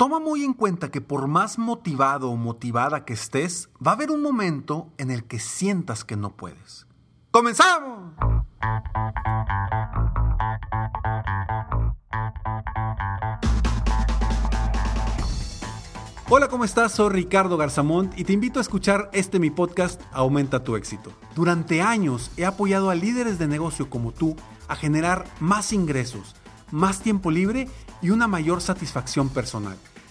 Toma muy en cuenta que por más motivado o motivada que estés, va a haber un momento en el que sientas que no puedes. ¡Comenzamos! Hola, ¿cómo estás? Soy Ricardo Garzamont y te invito a escuchar este mi podcast Aumenta tu éxito. Durante años he apoyado a líderes de negocio como tú a generar más ingresos, más tiempo libre y una mayor satisfacción personal.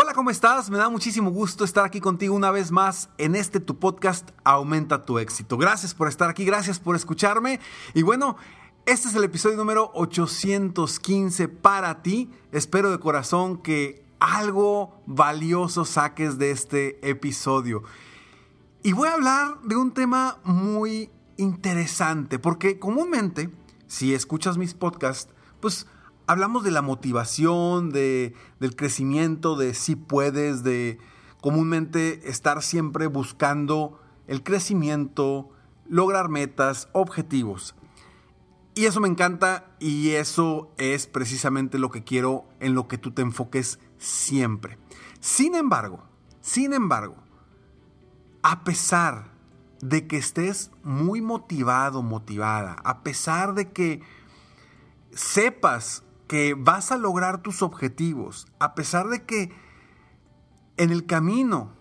Hola, ¿cómo estás? Me da muchísimo gusto estar aquí contigo una vez más en este tu podcast Aumenta tu éxito. Gracias por estar aquí, gracias por escucharme. Y bueno, este es el episodio número 815 para ti. Espero de corazón que algo valioso saques de este episodio. Y voy a hablar de un tema muy interesante, porque comúnmente, si escuchas mis podcasts, pues hablamos de la motivación, de, del crecimiento, de si puedes, de comúnmente estar siempre buscando el crecimiento, lograr metas, objetivos. Y eso me encanta y eso es precisamente lo que quiero en lo que tú te enfoques siempre. Sin embargo, sin embargo, a pesar de que estés muy motivado, motivada, a pesar de que sepas que vas a lograr tus objetivos, a pesar de que en el camino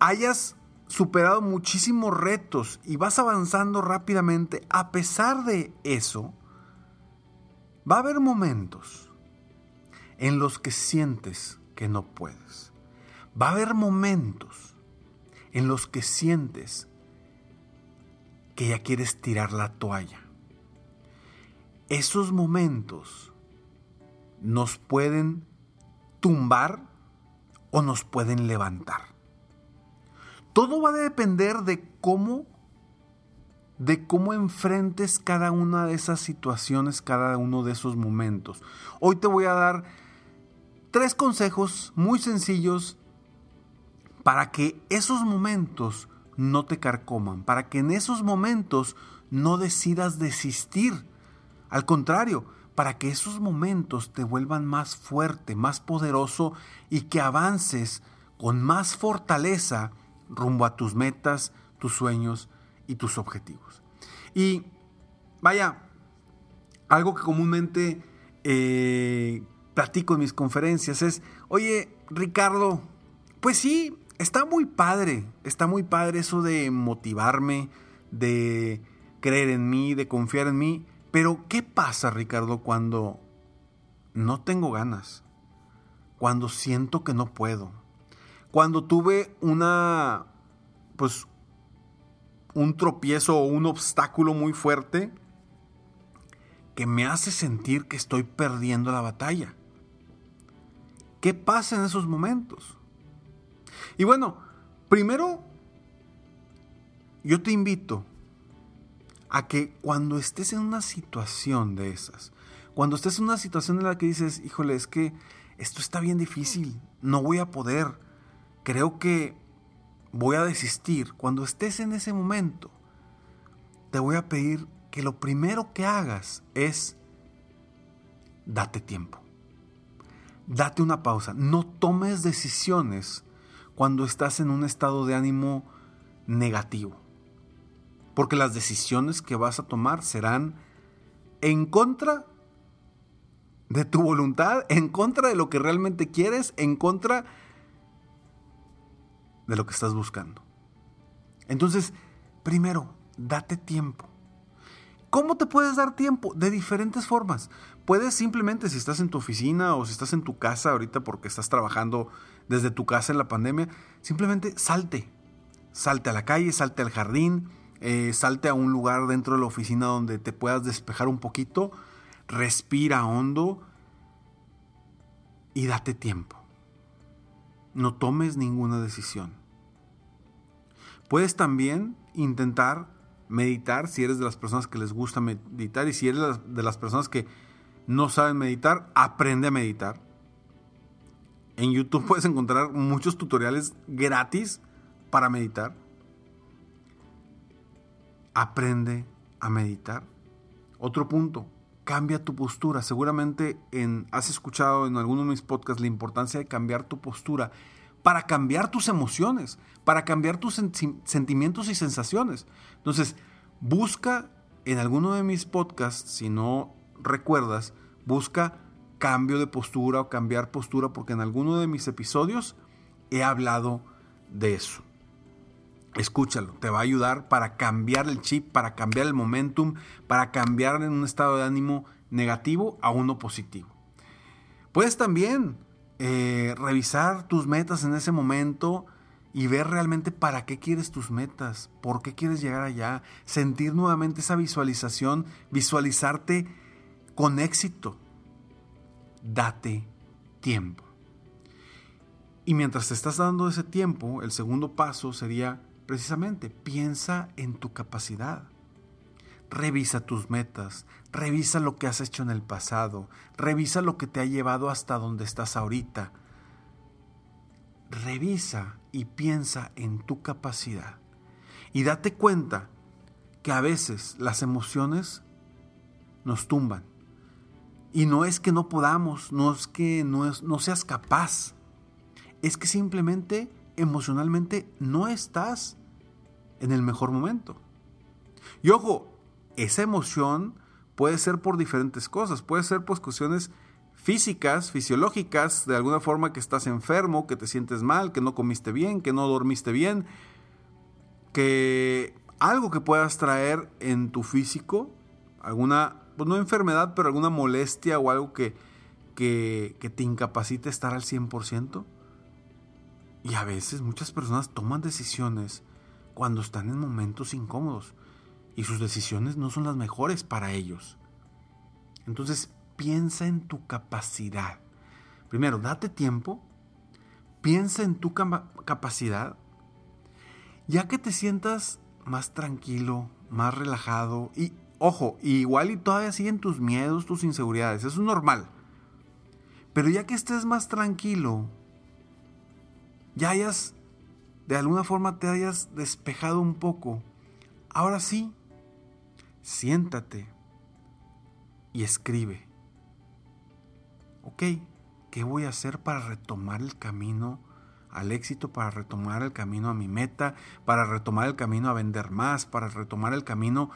hayas superado muchísimos retos y vas avanzando rápidamente, a pesar de eso, va a haber momentos en los que sientes que no puedes. Va a haber momentos en los que sientes que ya quieres tirar la toalla. Esos momentos nos pueden tumbar o nos pueden levantar. Todo va a depender de cómo de cómo enfrentes cada una de esas situaciones, cada uno de esos momentos. Hoy te voy a dar tres consejos muy sencillos para que esos momentos no te carcoman, para que en esos momentos no decidas desistir. Al contrario, para que esos momentos te vuelvan más fuerte, más poderoso y que avances con más fortaleza rumbo a tus metas, tus sueños y tus objetivos. Y vaya, algo que comúnmente eh, platico en mis conferencias es, oye, Ricardo, pues sí, está muy padre, está muy padre eso de motivarme, de creer en mí, de confiar en mí, pero, ¿qué pasa, Ricardo, cuando no tengo ganas? Cuando siento que no puedo. Cuando tuve una, pues, un tropiezo o un obstáculo muy fuerte que me hace sentir que estoy perdiendo la batalla. ¿Qué pasa en esos momentos? Y bueno, primero, yo te invito a que cuando estés en una situación de esas, cuando estés en una situación en la que dices, híjole, es que esto está bien difícil, no voy a poder, creo que voy a desistir, cuando estés en ese momento, te voy a pedir que lo primero que hagas es date tiempo. Date una pausa. No tomes decisiones cuando estás en un estado de ánimo negativo. Porque las decisiones que vas a tomar serán en contra de tu voluntad, en contra de lo que realmente quieres, en contra de lo que estás buscando. Entonces, primero, date tiempo. ¿Cómo te puedes dar tiempo? De diferentes formas. Puedes simplemente, si estás en tu oficina o si estás en tu casa ahorita porque estás trabajando desde tu casa en la pandemia, simplemente salte. Salte a la calle, salte al jardín, eh, salte a un lugar dentro de la oficina donde te puedas despejar un poquito, respira hondo y date tiempo. No tomes ninguna decisión. Puedes también intentar meditar si eres de las personas que les gusta meditar y si eres de las personas que no saben meditar, aprende a meditar. En YouTube puedes encontrar muchos tutoriales gratis para meditar. Aprende a meditar. Otro punto, cambia tu postura. Seguramente en, has escuchado en alguno de mis podcasts la importancia de cambiar tu postura para cambiar tus emociones, para cambiar tus sentimientos y sensaciones. Entonces, busca en alguno de mis podcasts, si no recuerdas, busca cambio de postura o cambiar postura, porque en alguno de mis episodios he hablado de eso. Escúchalo, te va a ayudar para cambiar el chip, para cambiar el momentum, para cambiar en un estado de ánimo negativo a uno positivo. Puedes también eh, revisar tus metas en ese momento y ver realmente para qué quieres tus metas, por qué quieres llegar allá, sentir nuevamente esa visualización, visualizarte con éxito. Date tiempo. Y mientras te estás dando ese tiempo, el segundo paso sería precisamente piensa en tu capacidad. Revisa tus metas, revisa lo que has hecho en el pasado, revisa lo que te ha llevado hasta donde estás ahorita. Revisa y piensa en tu capacidad. Y date cuenta que a veces las emociones nos tumban. Y no es que no podamos, no es que no, no seas capaz, es que simplemente emocionalmente no estás en el mejor momento. Y ojo, esa emoción puede ser por diferentes cosas, puede ser por cuestiones físicas, fisiológicas, de alguna forma que estás enfermo, que te sientes mal, que no comiste bien, que no dormiste bien, que algo que puedas traer en tu físico, alguna, pues no enfermedad, pero alguna molestia o algo que, que, que te incapacite estar al 100%. Y a veces muchas personas toman decisiones cuando están en momentos incómodos y sus decisiones no son las mejores para ellos. Entonces piensa en tu capacidad. Primero, date tiempo, piensa en tu capacidad, ya que te sientas más tranquilo, más relajado y, ojo, igual y todavía siguen tus miedos, tus inseguridades, eso es normal. Pero ya que estés más tranquilo, ya hayas, de alguna forma te hayas despejado un poco, ahora sí, siéntate y escribe. Ok, ¿qué voy a hacer para retomar el camino al éxito, para retomar el camino a mi meta, para retomar el camino a vender más, para retomar el camino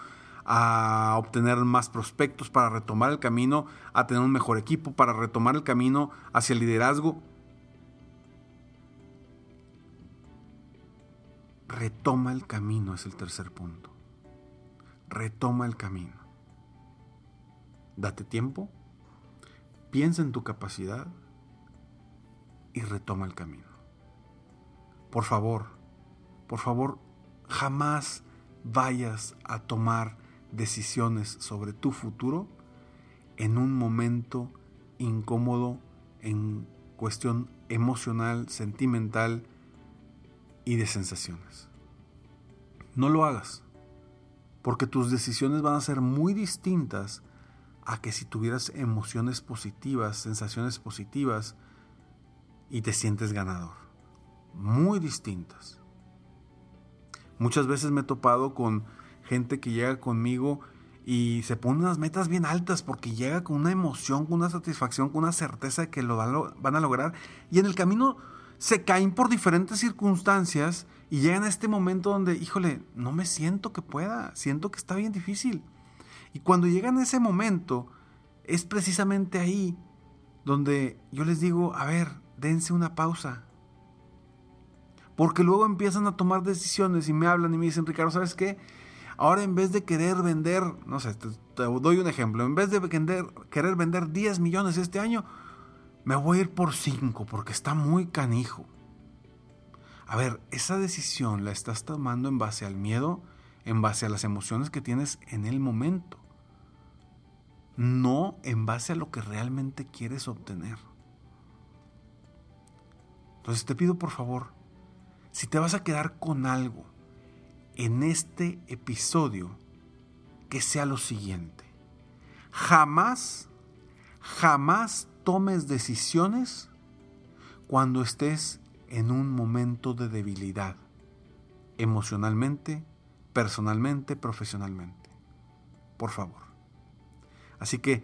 a obtener más prospectos, para retomar el camino a tener un mejor equipo, para retomar el camino hacia el liderazgo? Retoma el camino es el tercer punto retoma el camino. Date tiempo, piensa en tu capacidad y retoma el camino. Por favor, por favor, jamás vayas a tomar decisiones sobre tu futuro en un momento incómodo en cuestión emocional, sentimental y de sensaciones. No lo hagas porque tus decisiones van a ser muy distintas a que si tuvieras emociones positivas, sensaciones positivas y te sientes ganador. Muy distintas. Muchas veces me he topado con gente que llega conmigo y se pone unas metas bien altas porque llega con una emoción, con una satisfacción, con una certeza de que lo van a lograr. Y en el camino se caen por diferentes circunstancias y llegan a este momento donde, híjole, no me siento que pueda, siento que está bien difícil. Y cuando llegan a ese momento, es precisamente ahí donde yo les digo, a ver, dense una pausa. Porque luego empiezan a tomar decisiones y me hablan y me dicen, Ricardo, ¿sabes qué? Ahora en vez de querer vender, no sé, te, doy un ejemplo, en vez de querer vender 10 millones este año, me voy a ir por 5 porque está muy canijo. A ver, esa decisión la estás tomando en base al miedo, en base a las emociones que tienes en el momento, no en base a lo que realmente quieres obtener. Entonces te pido por favor, si te vas a quedar con algo en este episodio, que sea lo siguiente. Jamás, jamás tomes decisiones cuando estés en un momento de debilidad, emocionalmente, personalmente, profesionalmente. Por favor. Así que,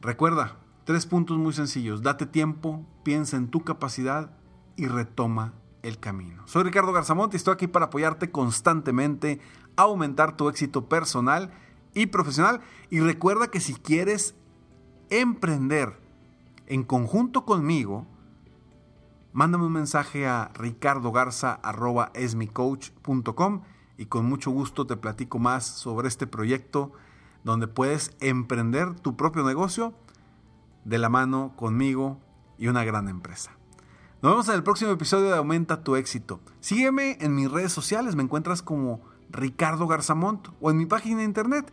recuerda, Tres puntos muy sencillos. Date tiempo, piensa en tu capacidad y retoma el camino. Soy Ricardo Garzamont y estoy aquí para apoyarte constantemente, aumentar tu éxito personal y profesional. Y recuerda que si quieres emprender en conjunto conmigo, mándame un mensaje a ricardogarza.esmicoach.com y con mucho gusto te platico más sobre este proyecto donde puedes emprender tu propio negocio de la mano conmigo y una gran empresa. Nos vemos en el próximo episodio de Aumenta tu éxito. Sígueme en mis redes sociales, me encuentras como Ricardo Garzamont o en mi página de internet